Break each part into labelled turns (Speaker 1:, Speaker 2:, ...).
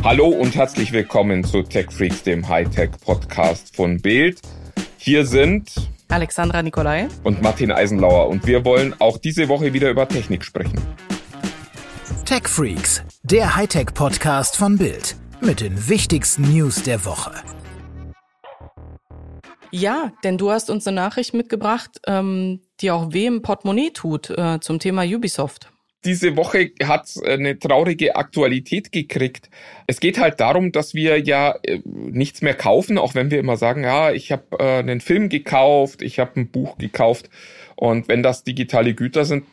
Speaker 1: Hallo und herzlich willkommen zu Tech Freaks, dem Hightech-Podcast von Bild. Hier sind
Speaker 2: Alexandra Nikolai
Speaker 1: und Martin Eisenlauer und wir wollen auch diese Woche wieder über Technik sprechen.
Speaker 3: Tech Freaks, der Hightech-Podcast von Bild mit den wichtigsten News der Woche.
Speaker 2: Ja, denn du hast uns eine Nachricht mitgebracht, ähm, die auch weh im Portemonnaie tut äh, zum Thema Ubisoft.
Speaker 1: Diese Woche hat eine traurige Aktualität gekriegt. Es geht halt darum, dass wir ja äh, nichts mehr kaufen, auch wenn wir immer sagen, ja, ich habe äh, einen Film gekauft, ich habe ein Buch gekauft. Und wenn das digitale Güter sind,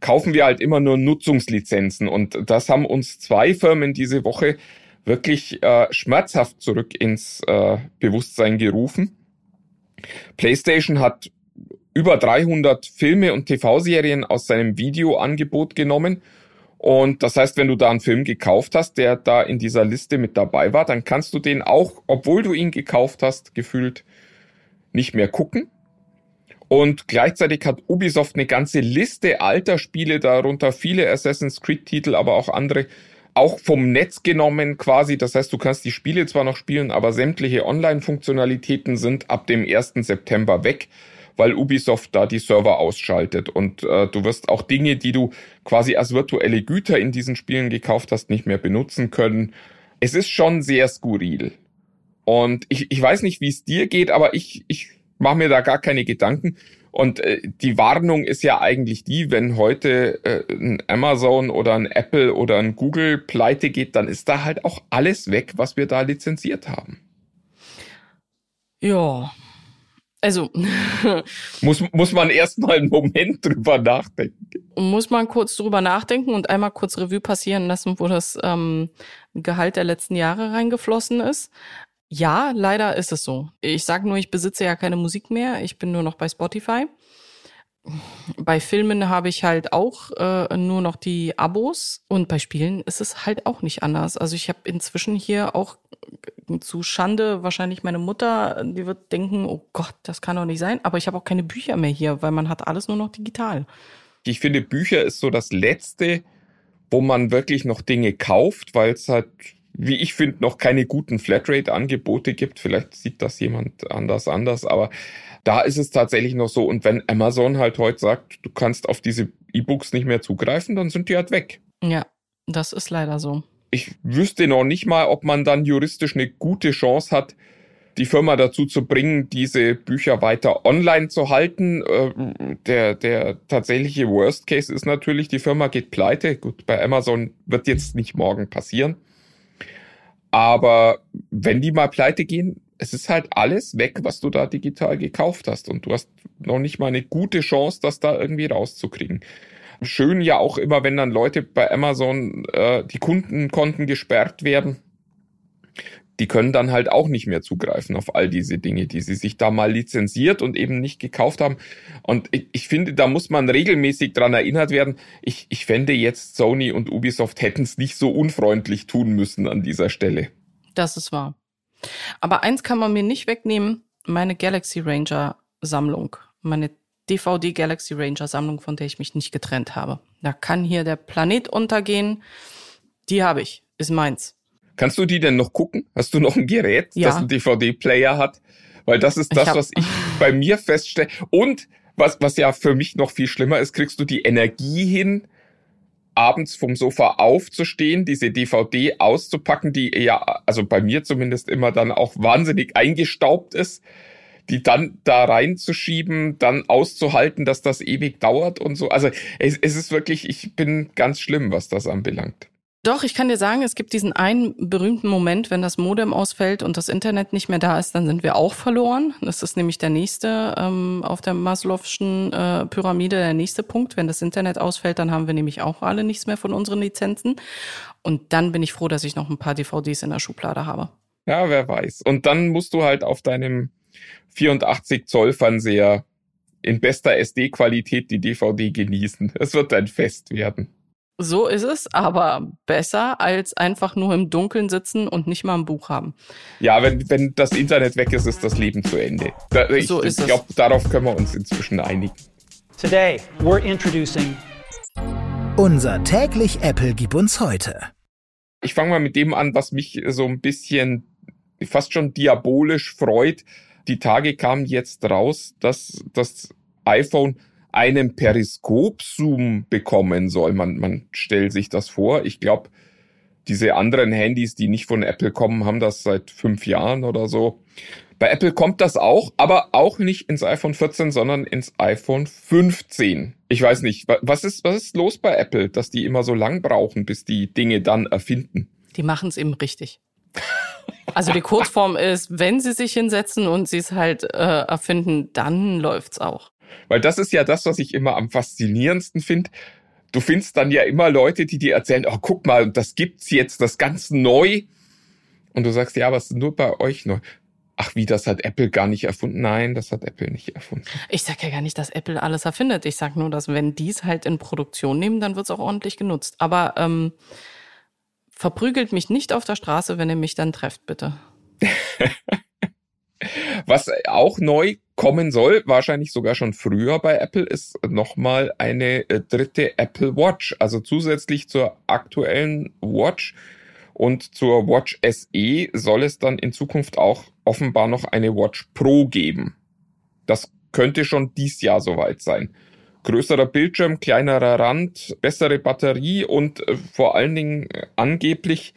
Speaker 1: kaufen wir halt immer nur Nutzungslizenzen. Und das haben uns zwei Firmen diese Woche wirklich äh, schmerzhaft zurück ins äh, Bewusstsein gerufen. PlayStation hat über 300 Filme und TV-Serien aus seinem Videoangebot genommen. Und das heißt, wenn du da einen Film gekauft hast, der da in dieser Liste mit dabei war, dann kannst du den auch, obwohl du ihn gekauft hast, gefühlt nicht mehr gucken. Und gleichzeitig hat Ubisoft eine ganze Liste alter Spiele, darunter viele Assassin's Creed-Titel, aber auch andere, auch vom Netz genommen quasi. Das heißt, du kannst die Spiele zwar noch spielen, aber sämtliche Online-Funktionalitäten sind ab dem 1. September weg, weil Ubisoft da die Server ausschaltet. Und äh, du wirst auch Dinge, die du quasi als virtuelle Güter in diesen Spielen gekauft hast, nicht mehr benutzen können. Es ist schon sehr skurril. Und ich, ich weiß nicht, wie es dir geht, aber ich, ich mache mir da gar keine Gedanken. Und äh, die Warnung ist ja eigentlich die, wenn heute äh, ein Amazon oder ein Apple oder ein Google pleite geht, dann ist da halt auch alles weg, was wir da lizenziert haben.
Speaker 2: Ja. Also.
Speaker 1: muss, muss man erstmal einen Moment drüber nachdenken.
Speaker 2: Muss man kurz drüber nachdenken und einmal kurz Revue passieren lassen, wo das ähm, Gehalt der letzten Jahre reingeflossen ist. Ja, leider ist es so. Ich sage nur, ich besitze ja keine Musik mehr. Ich bin nur noch bei Spotify. Bei Filmen habe ich halt auch äh, nur noch die Abos und bei Spielen ist es halt auch nicht anders. Also ich habe inzwischen hier auch zu Schande wahrscheinlich meine Mutter, die wird denken, oh Gott, das kann doch nicht sein. Aber ich habe auch keine Bücher mehr hier, weil man hat alles nur noch digital.
Speaker 1: Ich finde, Bücher ist so das Letzte, wo man wirklich noch Dinge kauft, weil es halt wie ich finde, noch keine guten Flatrate-Angebote gibt. Vielleicht sieht das jemand anders anders, aber da ist es tatsächlich noch so. Und wenn Amazon halt heute sagt, du kannst auf diese E-Books nicht mehr zugreifen, dann sind die halt weg.
Speaker 2: Ja, das ist leider so.
Speaker 1: Ich wüsste noch nicht mal, ob man dann juristisch eine gute Chance hat, die Firma dazu zu bringen, diese Bücher weiter online zu halten. Äh, der, der tatsächliche Worst Case ist natürlich, die Firma geht pleite. Gut, bei Amazon wird jetzt nicht morgen passieren. Aber wenn die mal pleite gehen, es ist halt alles weg, was du da digital gekauft hast. Und du hast noch nicht mal eine gute Chance, das da irgendwie rauszukriegen. Schön ja auch immer, wenn dann Leute bei Amazon äh, die Kundenkonten gesperrt werden die können dann halt auch nicht mehr zugreifen auf all diese Dinge, die sie sich da mal lizenziert und eben nicht gekauft haben. Und ich, ich finde, da muss man regelmäßig dran erinnert werden. Ich, ich fände jetzt Sony und Ubisoft hätten es nicht so unfreundlich tun müssen an dieser Stelle.
Speaker 2: Das ist wahr. Aber eins kann man mir nicht wegnehmen, meine Galaxy Ranger Sammlung, meine DVD Galaxy Ranger Sammlung, von der ich mich nicht getrennt habe. Da kann hier der Planet untergehen. Die habe ich, ist meins.
Speaker 1: Kannst du die denn noch gucken? Hast du noch ein Gerät,
Speaker 2: ja.
Speaker 1: das einen DVD-Player hat? Weil das ist das, ich was ich bei mir feststelle. Und was, was ja für mich noch viel schlimmer ist, kriegst du die Energie hin, abends vom Sofa aufzustehen, diese DVD auszupacken, die ja, also bei mir zumindest immer dann auch wahnsinnig eingestaubt ist, die dann da reinzuschieben, dann auszuhalten, dass das ewig dauert und so. Also es, es ist wirklich, ich bin ganz schlimm, was das anbelangt.
Speaker 2: Doch, ich kann dir sagen, es gibt diesen einen berühmten Moment, wenn das Modem ausfällt und das Internet nicht mehr da ist, dann sind wir auch verloren. Das ist nämlich der nächste ähm, auf der Maslow'schen äh, Pyramide, der nächste Punkt. Wenn das Internet ausfällt, dann haben wir nämlich auch alle nichts mehr von unseren Lizenzen. Und dann bin ich froh, dass ich noch ein paar DVDs in der Schublade habe.
Speaker 1: Ja, wer weiß. Und dann musst du halt auf deinem 84 Zoll Fernseher in bester SD-Qualität die DVD genießen. Es wird ein Fest werden.
Speaker 2: So ist es, aber besser als einfach nur im Dunkeln sitzen und nicht mal ein Buch haben.
Speaker 1: Ja, wenn, wenn das Internet weg ist, ist das Leben zu Ende. Da, ich so ich glaube, darauf können wir uns inzwischen einigen.
Speaker 3: Today we're introducing unser täglich Apple gib uns heute.
Speaker 1: Ich fange mal mit dem an, was mich so ein bisschen fast schon diabolisch freut. Die Tage kamen jetzt raus, dass das iPhone einen Periskop-Zoom bekommen soll. Man, man stellt sich das vor. Ich glaube, diese anderen Handys, die nicht von Apple kommen, haben das seit fünf Jahren oder so. Bei Apple kommt das auch, aber auch nicht ins iPhone 14, sondern ins iPhone 15. Ich weiß nicht, was ist, was ist los bei Apple, dass die immer so lang brauchen, bis die Dinge dann erfinden?
Speaker 2: Die machen es eben richtig. Also die Kurzform ist, wenn sie sich hinsetzen und sie es halt äh, erfinden, dann läuft's auch.
Speaker 1: Weil das ist ja das, was ich immer am faszinierendsten finde. Du findest dann ja immer Leute, die dir erzählen, oh, guck mal, das gibt's jetzt, das ganz neu. Und du sagst, ja, was ist nur bei euch neu? Ach, wie, das hat Apple gar nicht erfunden? Nein, das hat Apple nicht erfunden.
Speaker 2: Ich sag ja gar nicht, dass Apple alles erfindet. Ich sag nur, dass wenn die es halt in Produktion nehmen, dann wird's auch ordentlich genutzt. Aber ähm, verprügelt mich nicht auf der Straße, wenn ihr mich dann trefft, bitte.
Speaker 1: Was auch neu kommen soll, wahrscheinlich sogar schon früher bei Apple, ist nochmal eine äh, dritte Apple Watch. Also zusätzlich zur aktuellen Watch und zur Watch SE soll es dann in Zukunft auch offenbar noch eine Watch Pro geben. Das könnte schon dies Jahr soweit sein. Größerer Bildschirm, kleinerer Rand, bessere Batterie und äh, vor allen Dingen angeblich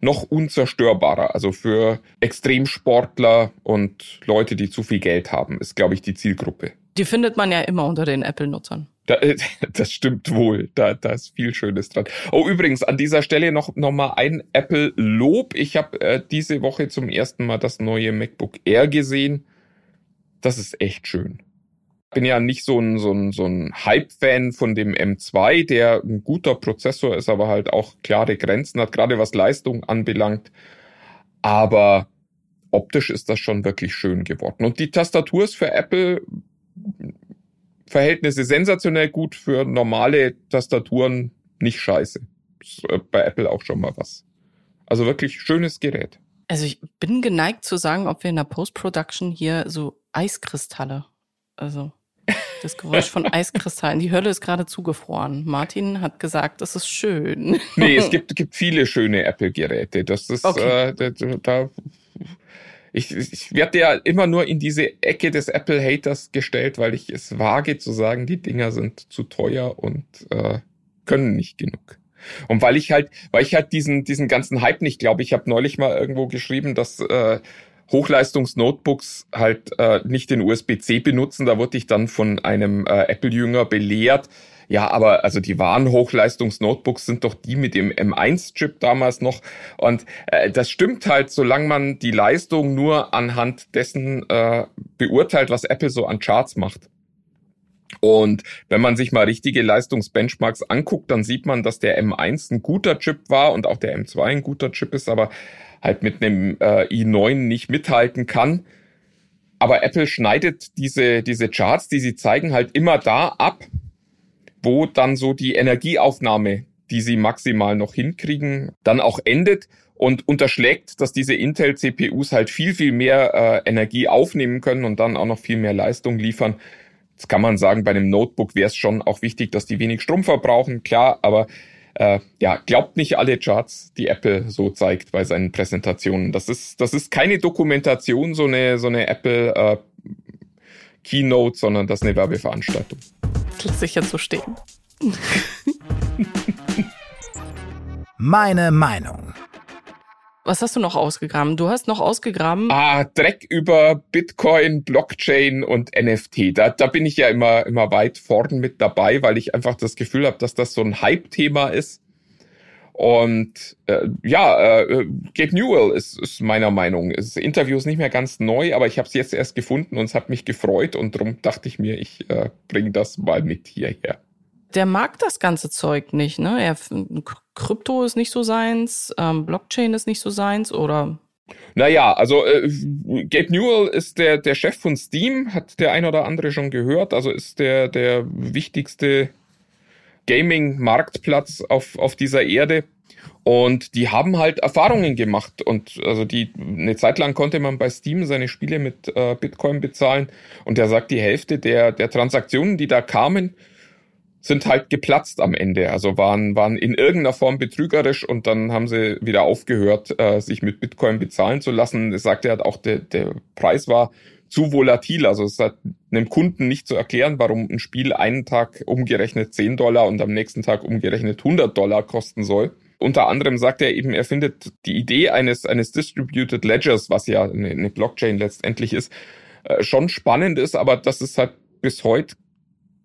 Speaker 1: noch unzerstörbarer. Also für Extremsportler und Leute, die zu viel Geld haben, ist, glaube ich, die Zielgruppe.
Speaker 2: Die findet man ja immer unter den Apple-Nutzern.
Speaker 1: Da, das stimmt wohl. Da, da ist viel Schönes dran. Oh, übrigens, an dieser Stelle noch, noch mal ein Apple-Lob. Ich habe äh, diese Woche zum ersten Mal das neue MacBook Air gesehen. Das ist echt schön bin ja nicht so ein, so ein, so ein Hype-Fan von dem M2, der ein guter Prozessor ist, aber halt auch klare Grenzen hat, gerade was Leistung anbelangt. Aber optisch ist das schon wirklich schön geworden. Und die Tastatur ist für Apple Verhältnisse sensationell gut, für normale Tastaturen nicht scheiße. Ist äh, bei Apple auch schon mal was. Also wirklich schönes Gerät.
Speaker 2: Also ich bin geneigt zu sagen, ob wir in der Post-Production hier so Eiskristalle, also das Geräusch von Eiskristallen. Die Hölle ist gerade zugefroren. Martin hat gesagt, das ist schön.
Speaker 1: Nee, es gibt, gibt viele schöne Apple-Geräte. Das ist, okay. äh, da, da ich, ich werde ja immer nur in diese Ecke des Apple-Haters gestellt, weil ich es wage zu sagen, die Dinger sind zu teuer und äh, können nicht genug. Und weil ich halt, weil ich halt diesen, diesen ganzen Hype nicht glaube, ich habe neulich mal irgendwo geschrieben, dass äh, Hochleistungs-Notebooks halt äh, nicht den USB-C benutzen. Da wurde ich dann von einem äh, Apple-Jünger belehrt. Ja, aber also die wahren Hochleistungs-Notebooks sind doch die mit dem M1-Chip damals noch. Und äh, das stimmt halt, solange man die Leistung nur anhand dessen äh, beurteilt, was Apple so an Charts macht. Und wenn man sich mal richtige Leistungsbenchmarks anguckt, dann sieht man, dass der M1 ein guter Chip war und auch der M2 ein guter Chip ist, aber halt mit einem äh, i9 nicht mithalten kann. Aber Apple schneidet diese, diese Charts, die sie zeigen, halt immer da ab, wo dann so die Energieaufnahme, die sie maximal noch hinkriegen, dann auch endet und unterschlägt, dass diese Intel-CPUs halt viel, viel mehr äh, Energie aufnehmen können und dann auch noch viel mehr Leistung liefern. Jetzt kann man sagen, bei einem Notebook wäre es schon auch wichtig, dass die wenig Strom verbrauchen, klar, aber äh, ja, glaubt nicht alle Charts, die Apple so zeigt bei seinen Präsentationen. Das ist, das ist keine Dokumentation, so eine, so eine Apple äh, Keynote, sondern das ist eine Werbeveranstaltung.
Speaker 2: Ich jetzt so stehen.
Speaker 3: Meine Meinung.
Speaker 2: Was hast du noch ausgegraben? Du hast noch ausgegraben.
Speaker 1: Ah, Dreck über Bitcoin, Blockchain und NFT. Da, da bin ich ja immer, immer weit vorn mit dabei, weil ich einfach das Gefühl habe, dass das so ein Hype-Thema ist. Und äh, ja, äh, Gabe Newell ist, ist meiner Meinung. Das Interview ist nicht mehr ganz neu, aber ich habe es jetzt erst gefunden und es hat mich gefreut und darum dachte ich mir, ich äh, bringe das mal mit hierher
Speaker 2: der mag das ganze Zeug nicht, ne? Er, Krypto ist nicht so seins, ähm, Blockchain ist nicht so seins oder
Speaker 1: naja, also äh, Gabe Newell ist der, der Chef von Steam, hat der ein oder andere schon gehört, also ist der, der wichtigste Gaming-Marktplatz auf, auf dieser Erde. Und die haben halt Erfahrungen gemacht. Und also die, eine Zeit lang konnte man bei Steam seine Spiele mit äh, Bitcoin bezahlen. Und er sagt, die Hälfte der, der Transaktionen, die da kamen, sind halt geplatzt am Ende. Also waren, waren in irgendeiner Form betrügerisch und dann haben sie wieder aufgehört, äh, sich mit Bitcoin bezahlen zu lassen. Es sagte halt auch, der, der Preis war zu volatil. Also es hat einem Kunden nicht zu erklären, warum ein Spiel einen Tag umgerechnet 10 Dollar und am nächsten Tag umgerechnet 100 Dollar kosten soll. Unter anderem sagt er eben, er findet die Idee eines, eines Distributed Ledgers, was ja eine, eine Blockchain letztendlich ist, äh, schon spannend ist, aber dass es halt bis heute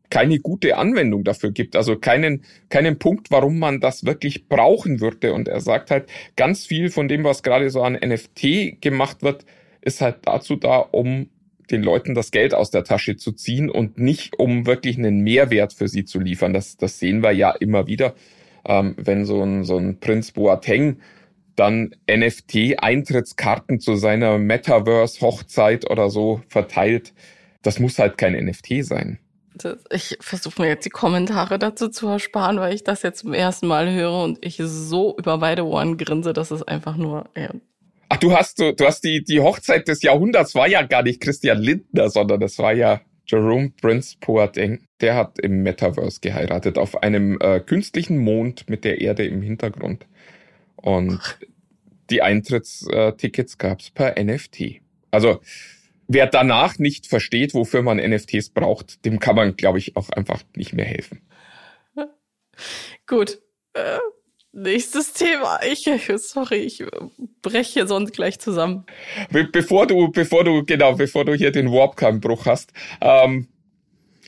Speaker 1: keine gute Anwendung dafür gibt, also keinen, keinen Punkt, warum man das wirklich brauchen würde. Und er sagt halt, ganz viel von dem, was gerade so an NFT gemacht wird, ist halt dazu da, um den Leuten das Geld aus der Tasche zu ziehen und nicht um wirklich einen Mehrwert für sie zu liefern. Das, das sehen wir ja immer wieder, ähm, wenn so ein, so ein Prinz Boateng dann NFT-Eintrittskarten zu seiner Metaverse-Hochzeit oder so verteilt. Das muss halt kein NFT sein.
Speaker 2: Ich versuche mir jetzt die Kommentare dazu zu ersparen, weil ich das jetzt zum ersten Mal höre und ich so über beide Ohren grinse, dass es einfach nur. Ja.
Speaker 1: Ach, du hast du, du hast die die Hochzeit des Jahrhunderts war ja gar nicht Christian Lindner, sondern das war ja Jerome Prince Boateng. Der hat im Metaverse geheiratet auf einem äh, künstlichen Mond mit der Erde im Hintergrund. Und die Eintrittstickets gab's per NFT. Also wer danach nicht versteht, wofür man NFTs braucht, dem kann man, glaube ich, auch einfach nicht mehr helfen.
Speaker 2: Gut. Äh, nächstes Thema. Ich, sorry, ich breche sonst gleich zusammen.
Speaker 1: Be bevor du, bevor du, genau, bevor du hier den Warpcam-Bruch hast, ähm,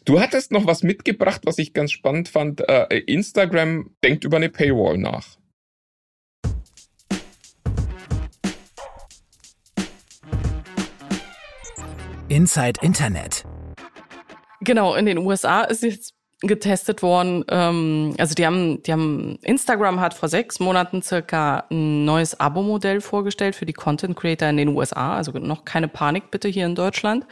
Speaker 1: Du hattest noch was mitgebracht, was ich ganz spannend fand. Äh, Instagram denkt über eine Paywall nach.
Speaker 3: Inside Internet.
Speaker 2: Genau, in den USA ist jetzt getestet worden. Ähm, also die haben, die haben Instagram hat vor sechs Monaten circa ein neues Abo-Modell vorgestellt für die Content Creator in den USA. Also noch keine Panik bitte hier in Deutschland.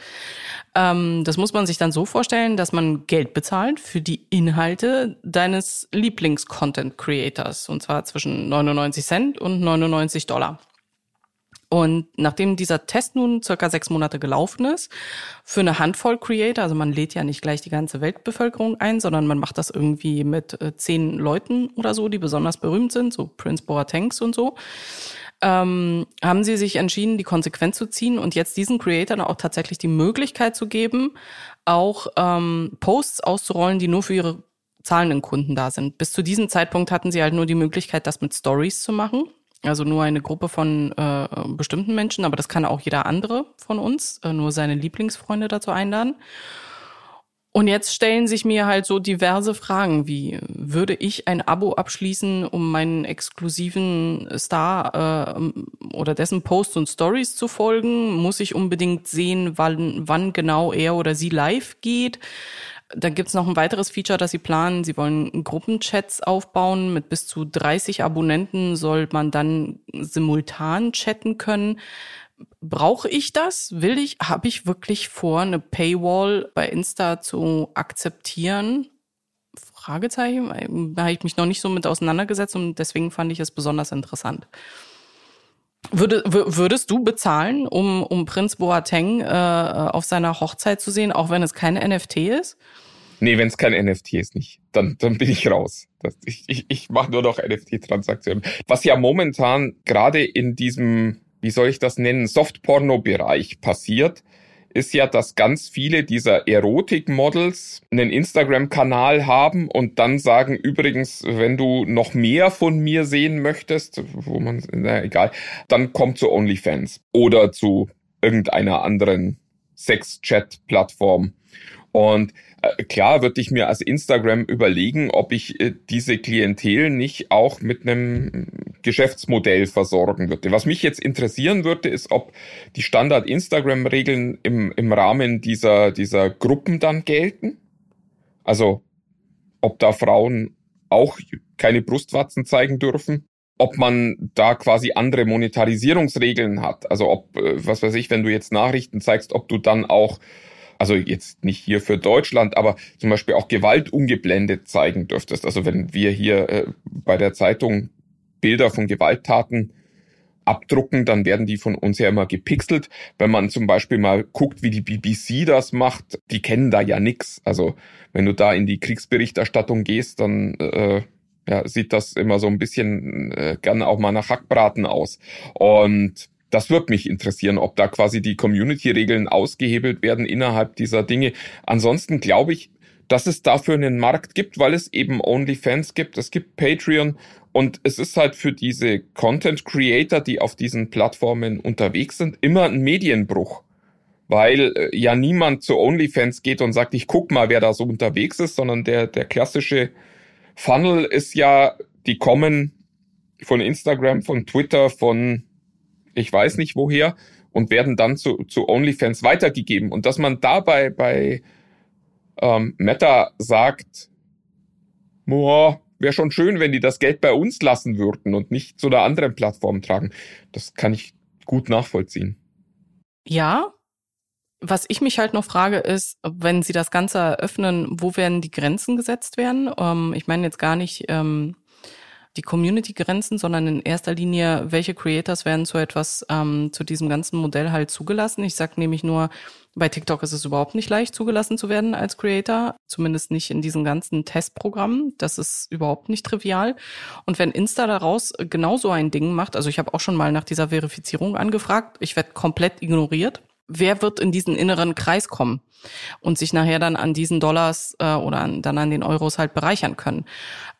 Speaker 2: Ähm, das muss man sich dann so vorstellen, dass man Geld bezahlt für die Inhalte deines Lieblings-Content Creators und zwar zwischen 99 Cent und 99 Dollar. Und nachdem dieser Test nun circa sechs Monate gelaufen ist, für eine Handvoll Creator, also man lädt ja nicht gleich die ganze Weltbevölkerung ein, sondern man macht das irgendwie mit äh, zehn Leuten oder so, die besonders berühmt sind, so Prince Boatengs und so, ähm, haben sie sich entschieden, die Konsequenz zu ziehen und jetzt diesen Creatern auch tatsächlich die Möglichkeit zu geben, auch ähm, Posts auszurollen, die nur für ihre zahlenden Kunden da sind. Bis zu diesem Zeitpunkt hatten sie halt nur die Möglichkeit, das mit Stories zu machen. Also nur eine Gruppe von äh, bestimmten Menschen, aber das kann auch jeder andere von uns, äh, nur seine Lieblingsfreunde dazu einladen. Und jetzt stellen sich mir halt so diverse Fragen wie, würde ich ein Abo abschließen, um meinen exklusiven Star äh, oder dessen Posts und Stories zu folgen? Muss ich unbedingt sehen, wann, wann genau er oder sie live geht? Da gibt's noch ein weiteres Feature, das sie planen. Sie wollen Gruppenchats aufbauen. Mit bis zu 30 Abonnenten soll man dann simultan chatten können. Brauche ich das? Will ich, habe ich wirklich vor, eine Paywall bei Insta zu akzeptieren? Fragezeichen. Da habe ich mich noch nicht so mit auseinandergesetzt und deswegen fand ich es besonders interessant. Würde, würdest du bezahlen, um, um Prinz Boateng äh, auf seiner Hochzeit zu sehen, auch wenn es keine NFT ist?
Speaker 1: Nee, wenn es kein NFT ist, nicht. Dann, dann bin ich raus. Das, ich ich, ich mache nur noch NFT-Transaktionen. Was ja momentan gerade in diesem, wie soll ich das nennen, Soft-Porno-Bereich passiert, ist ja, dass ganz viele dieser Erotik-Models einen Instagram-Kanal haben und dann sagen, übrigens, wenn du noch mehr von mir sehen möchtest, wo man, na egal, dann komm zu OnlyFans oder zu irgendeiner anderen Sex-Chat-Plattform. Und äh, klar würde ich mir als Instagram überlegen, ob ich äh, diese Klientel nicht auch mit einem Geschäftsmodell versorgen würde. Was mich jetzt interessieren würde, ist, ob die Standard-Instagram-Regeln im, im Rahmen dieser, dieser Gruppen dann gelten. Also ob da Frauen auch keine Brustwatzen zeigen dürfen ob man da quasi andere Monetarisierungsregeln hat. Also ob, äh, was weiß ich, wenn du jetzt Nachrichten zeigst, ob du dann auch also jetzt nicht hier für Deutschland, aber zum Beispiel auch Gewalt ungeblendet zeigen dürftest. Also wenn wir hier äh, bei der Zeitung Bilder von Gewalttaten abdrucken, dann werden die von uns ja immer gepixelt. Wenn man zum Beispiel mal guckt, wie die BBC das macht, die kennen da ja nix. Also wenn du da in die Kriegsberichterstattung gehst, dann äh, ja, sieht das immer so ein bisschen äh, gerne auch mal nach Hackbraten aus. Und das wird mich interessieren, ob da quasi die Community-Regeln ausgehebelt werden innerhalb dieser Dinge. Ansonsten glaube ich, dass es dafür einen Markt gibt, weil es eben OnlyFans gibt, es gibt Patreon und es ist halt für diese Content Creator, die auf diesen Plattformen unterwegs sind, immer ein Medienbruch. Weil äh, ja niemand zu OnlyFans geht und sagt, ich guck mal, wer da so unterwegs ist, sondern der, der klassische Funnel ist ja, die kommen von Instagram, von Twitter, von ich weiß nicht woher und werden dann zu, zu OnlyFans weitergegeben. Und dass man dabei bei ähm, Meta sagt, boah, wäre schon schön, wenn die das Geld bei uns lassen würden und nicht zu einer anderen Plattform tragen. Das kann ich gut nachvollziehen.
Speaker 2: Ja. Was ich mich halt noch frage, ist, wenn sie das Ganze eröffnen, wo werden die Grenzen gesetzt werden? Ähm, ich meine jetzt gar nicht ähm, die Community-Grenzen, sondern in erster Linie, welche Creators werden zu etwas, ähm, zu diesem ganzen Modell halt zugelassen. Ich sag nämlich nur, bei TikTok ist es überhaupt nicht leicht, zugelassen zu werden als Creator, zumindest nicht in diesen ganzen Testprogrammen. Das ist überhaupt nicht trivial. Und wenn Insta daraus genauso ein Ding macht, also ich habe auch schon mal nach dieser Verifizierung angefragt, ich werde komplett ignoriert wer wird in diesen inneren Kreis kommen und sich nachher dann an diesen Dollars äh, oder an, dann an den Euros halt bereichern können.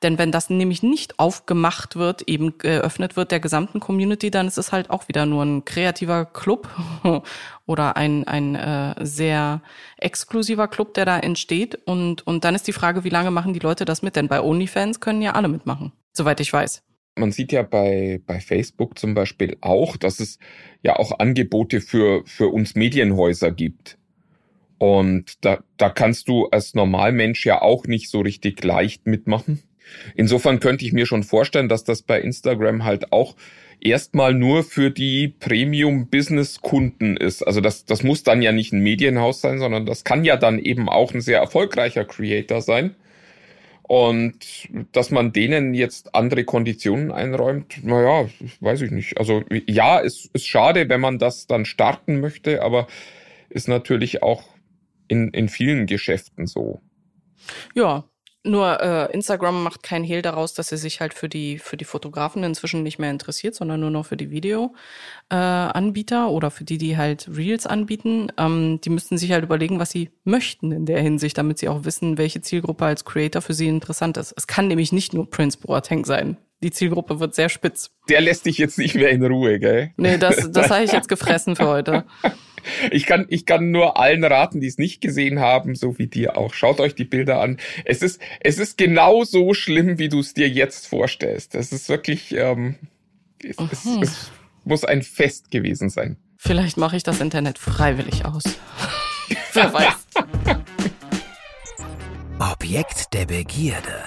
Speaker 2: Denn wenn das nämlich nicht aufgemacht wird, eben geöffnet wird der gesamten Community, dann ist es halt auch wieder nur ein kreativer Club oder ein, ein äh, sehr exklusiver Club, der da entsteht. Und, und dann ist die Frage, wie lange machen die Leute das mit? Denn bei OnlyFans können ja alle mitmachen, soweit ich weiß.
Speaker 1: Man sieht ja bei, bei Facebook zum Beispiel auch, dass es ja auch Angebote für, für uns Medienhäuser gibt. Und da, da kannst du als Normalmensch ja auch nicht so richtig leicht mitmachen. Insofern könnte ich mir schon vorstellen, dass das bei Instagram halt auch erstmal nur für die Premium-Business-Kunden ist. Also das, das muss dann ja nicht ein Medienhaus sein, sondern das kann ja dann eben auch ein sehr erfolgreicher Creator sein. Und dass man denen jetzt andere Konditionen einräumt, naja, weiß ich nicht. Also ja, es ist schade, wenn man das dann starten möchte, aber ist natürlich auch in, in vielen Geschäften so.
Speaker 2: Ja, nur äh, Instagram macht keinen Hehl daraus, dass sie sich halt für die für die Fotografen inzwischen nicht mehr interessiert, sondern nur noch für die Videoanbieter äh, oder für die, die halt Reels anbieten. Ähm, die müssten sich halt überlegen, was sie möchten in der Hinsicht, damit sie auch wissen, welche Zielgruppe als Creator für sie interessant ist. Es kann nämlich nicht nur Prince Boateng sein. Die Zielgruppe wird sehr spitz.
Speaker 1: Der lässt dich jetzt nicht mehr in Ruhe, gell?
Speaker 2: Nee, das, das habe ich jetzt gefressen für heute.
Speaker 1: Ich kann, ich kann nur allen raten, die es nicht gesehen haben, so wie dir auch. Schaut euch die Bilder an. Es ist, es ist genau so schlimm, wie du es dir jetzt vorstellst. Es ist wirklich, ähm, es, es, mhm. es muss ein Fest gewesen sein.
Speaker 2: Vielleicht mache ich das Internet freiwillig aus. Wer weiß.
Speaker 3: Objekt der Begierde.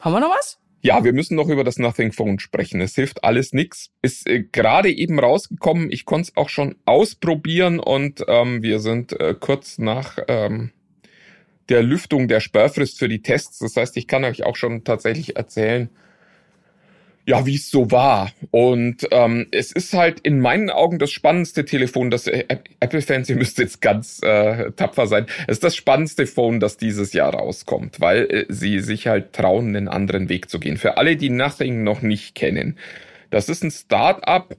Speaker 2: Haben wir noch was?
Speaker 1: Ja, wir müssen noch über das Nothing Phone sprechen. Es hilft alles nix. Ist äh, gerade eben rausgekommen. Ich konnte es auch schon ausprobieren und ähm, wir sind äh, kurz nach ähm, der Lüftung der Sperrfrist für die Tests. Das heißt, ich kann euch auch schon tatsächlich erzählen, ja, wie es so war. Und ähm, es ist halt in meinen Augen das spannendste Telefon, das äh, Apple-Fans, ihr müsst jetzt ganz äh, tapfer sein, es ist das spannendste Phone, das dieses Jahr rauskommt, weil äh, sie sich halt trauen, einen anderen Weg zu gehen. Für alle, die Nothing noch nicht kennen, das ist ein Start-up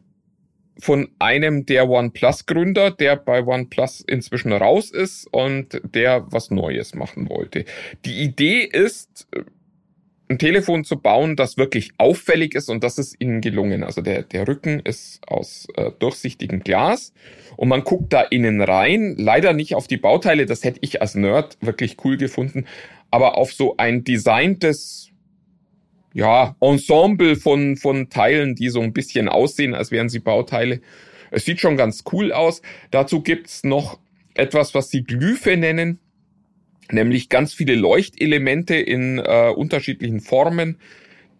Speaker 1: von einem der OnePlus-Gründer, der bei OnePlus inzwischen raus ist und der was Neues machen wollte. Die Idee ist, ein Telefon zu bauen, das wirklich auffällig ist und das ist ihnen gelungen. Also der, der Rücken ist aus äh, durchsichtigem Glas und man guckt da innen rein. Leider nicht auf die Bauteile, das hätte ich als Nerd wirklich cool gefunden, aber auf so ein designtes ja, Ensemble von, von Teilen, die so ein bisschen aussehen, als wären sie Bauteile. Es sieht schon ganz cool aus. Dazu gibt's noch etwas, was sie Glyphe nennen nämlich ganz viele Leuchtelemente in äh, unterschiedlichen Formen,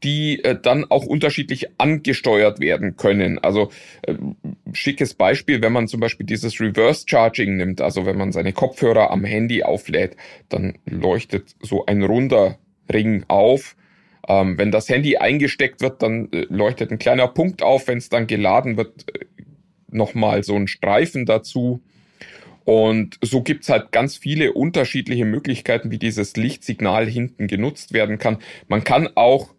Speaker 1: die äh, dann auch unterschiedlich angesteuert werden können. Also äh, schickes Beispiel, wenn man zum Beispiel dieses Reverse Charging nimmt, also wenn man seine Kopfhörer am Handy auflädt, dann leuchtet so ein runder Ring auf. Ähm, wenn das Handy eingesteckt wird, dann äh, leuchtet ein kleiner Punkt auf. Wenn es dann geladen wird, äh, nochmal so ein Streifen dazu. Und so gibt's halt ganz viele unterschiedliche Möglichkeiten, wie dieses Lichtsignal hinten genutzt werden kann. Man kann auch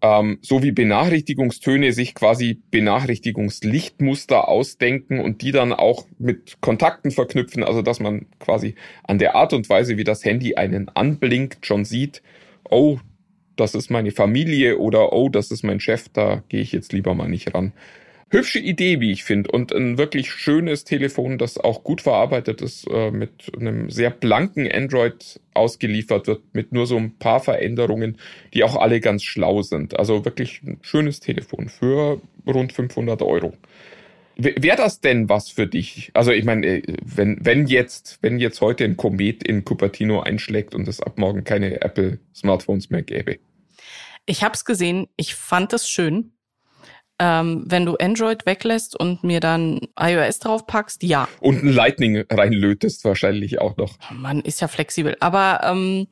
Speaker 1: ähm, so wie Benachrichtigungstöne sich quasi Benachrichtigungslichtmuster ausdenken und die dann auch mit Kontakten verknüpfen, also dass man quasi an der Art und Weise, wie das Handy einen anblinkt, schon sieht, oh, das ist meine Familie oder oh, das ist mein Chef, da gehe ich jetzt lieber mal nicht ran hübsche Idee, wie ich finde, und ein wirklich schönes Telefon, das auch gut verarbeitet ist, äh, mit einem sehr blanken Android ausgeliefert wird, mit nur so ein paar Veränderungen, die auch alle ganz schlau sind. Also wirklich ein schönes Telefon für rund 500 Euro. Wäre das denn was für dich? Also ich meine, äh, wenn, wenn jetzt, wenn jetzt heute ein Komet in Cupertino einschlägt und es ab morgen keine Apple Smartphones mehr gäbe.
Speaker 2: Ich habe es gesehen, ich fand es schön. Ähm, wenn du Android weglässt und mir dann iOS draufpackst, ja.
Speaker 1: Und ein Lightning reinlötest wahrscheinlich auch noch.
Speaker 2: Man ist ja flexibel. Aber ähm,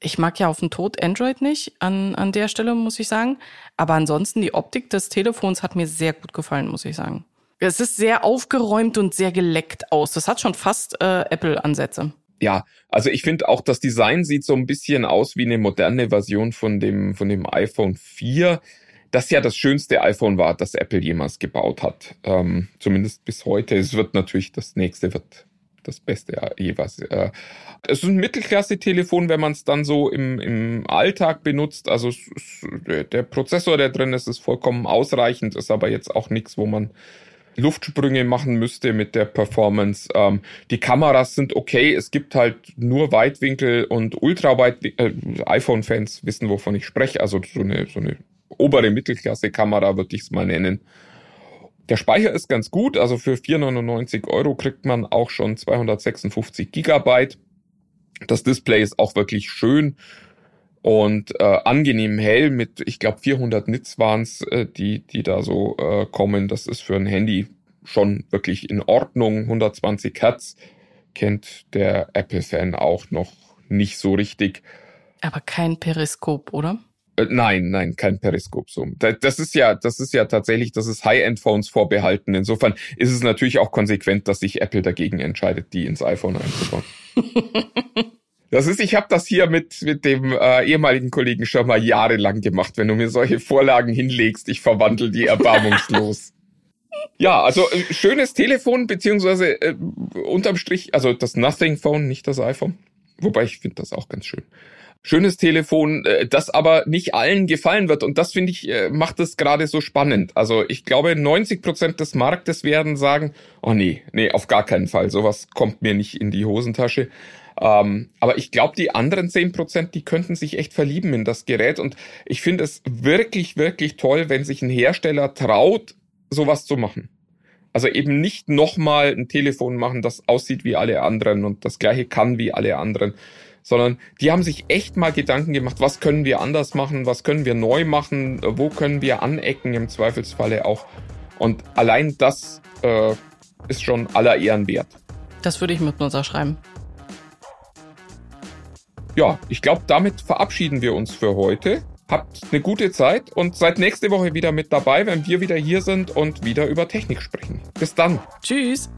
Speaker 2: ich mag ja auf den Tod Android nicht an, an der Stelle, muss ich sagen. Aber ansonsten, die Optik des Telefons hat mir sehr gut gefallen, muss ich sagen. Es ist sehr aufgeräumt und sehr geleckt aus. Das hat schon fast äh, Apple-Ansätze.
Speaker 1: Ja, also ich finde auch, das Design sieht so ein bisschen aus wie eine moderne Version von dem, von dem iPhone 4 das ja das schönste iPhone war, das Apple jemals gebaut hat. Ähm, zumindest bis heute. Es wird natürlich, das nächste wird das Beste jeweils. Äh, es ist ein Mittelklasse-Telefon, wenn man es dann so im, im Alltag benutzt. Also der Prozessor, der drin ist, ist vollkommen ausreichend, ist aber jetzt auch nichts, wo man Luftsprünge machen müsste mit der Performance. Ähm, die Kameras sind okay. Es gibt halt nur Weitwinkel und Ultraweit. Äh, iPhone-Fans wissen, wovon ich spreche. Also so eine, so eine obere Mittelklasse-Kamera, würde ich es mal nennen. Der Speicher ist ganz gut, also für 4,99 Euro kriegt man auch schon 256 Gigabyte. Das Display ist auch wirklich schön und äh, angenehm hell mit, ich glaube, 400 Nits waren's, äh, die, die da so äh, kommen. Das ist für ein Handy schon wirklich in Ordnung. 120 Hertz kennt der Apple-Fan auch noch nicht so richtig.
Speaker 2: Aber kein Periskop, oder?
Speaker 1: Äh, nein, nein, kein Periskop-Zoom. Das ist ja, das ist ja tatsächlich, das ist High-End-Phones vorbehalten. Insofern ist es natürlich auch konsequent, dass sich Apple dagegen entscheidet, die ins iPhone einzubauen. Das ist, ich habe das hier mit mit dem äh, ehemaligen Kollegen schon mal jahrelang gemacht. Wenn du mir solche Vorlagen hinlegst, ich verwandle die erbarmungslos. ja, also äh, schönes Telefon beziehungsweise äh, unterm Strich, also das Nothing Phone, nicht das iPhone. Wobei ich finde das auch ganz schön schönes Telefon, äh, das aber nicht allen gefallen wird. Und das finde ich, äh, macht es gerade so spannend. Also ich glaube, 90 Prozent des Marktes werden sagen, oh nee, nee, auf gar keinen Fall. Sowas kommt mir nicht in die Hosentasche. Ähm, aber ich glaube, die anderen 10 Prozent, die könnten sich echt verlieben in das Gerät. Und ich finde es wirklich, wirklich toll, wenn sich ein Hersteller traut, sowas zu machen. Also eben nicht nochmal ein Telefon machen, das aussieht wie alle anderen und das gleiche kann wie alle anderen, sondern die haben sich echt mal Gedanken gemacht, was können wir anders machen, was können wir neu machen, wo können wir anecken im Zweifelsfalle auch. Und allein das äh, ist schon aller Ehren wert.
Speaker 2: Das würde ich mit unterschreiben.
Speaker 1: Ja, ich glaube, damit verabschieden wir uns für heute. Habt eine gute Zeit und seid nächste Woche wieder mit dabei, wenn wir wieder hier sind und wieder über Technik sprechen. Bis dann.
Speaker 2: Tschüss.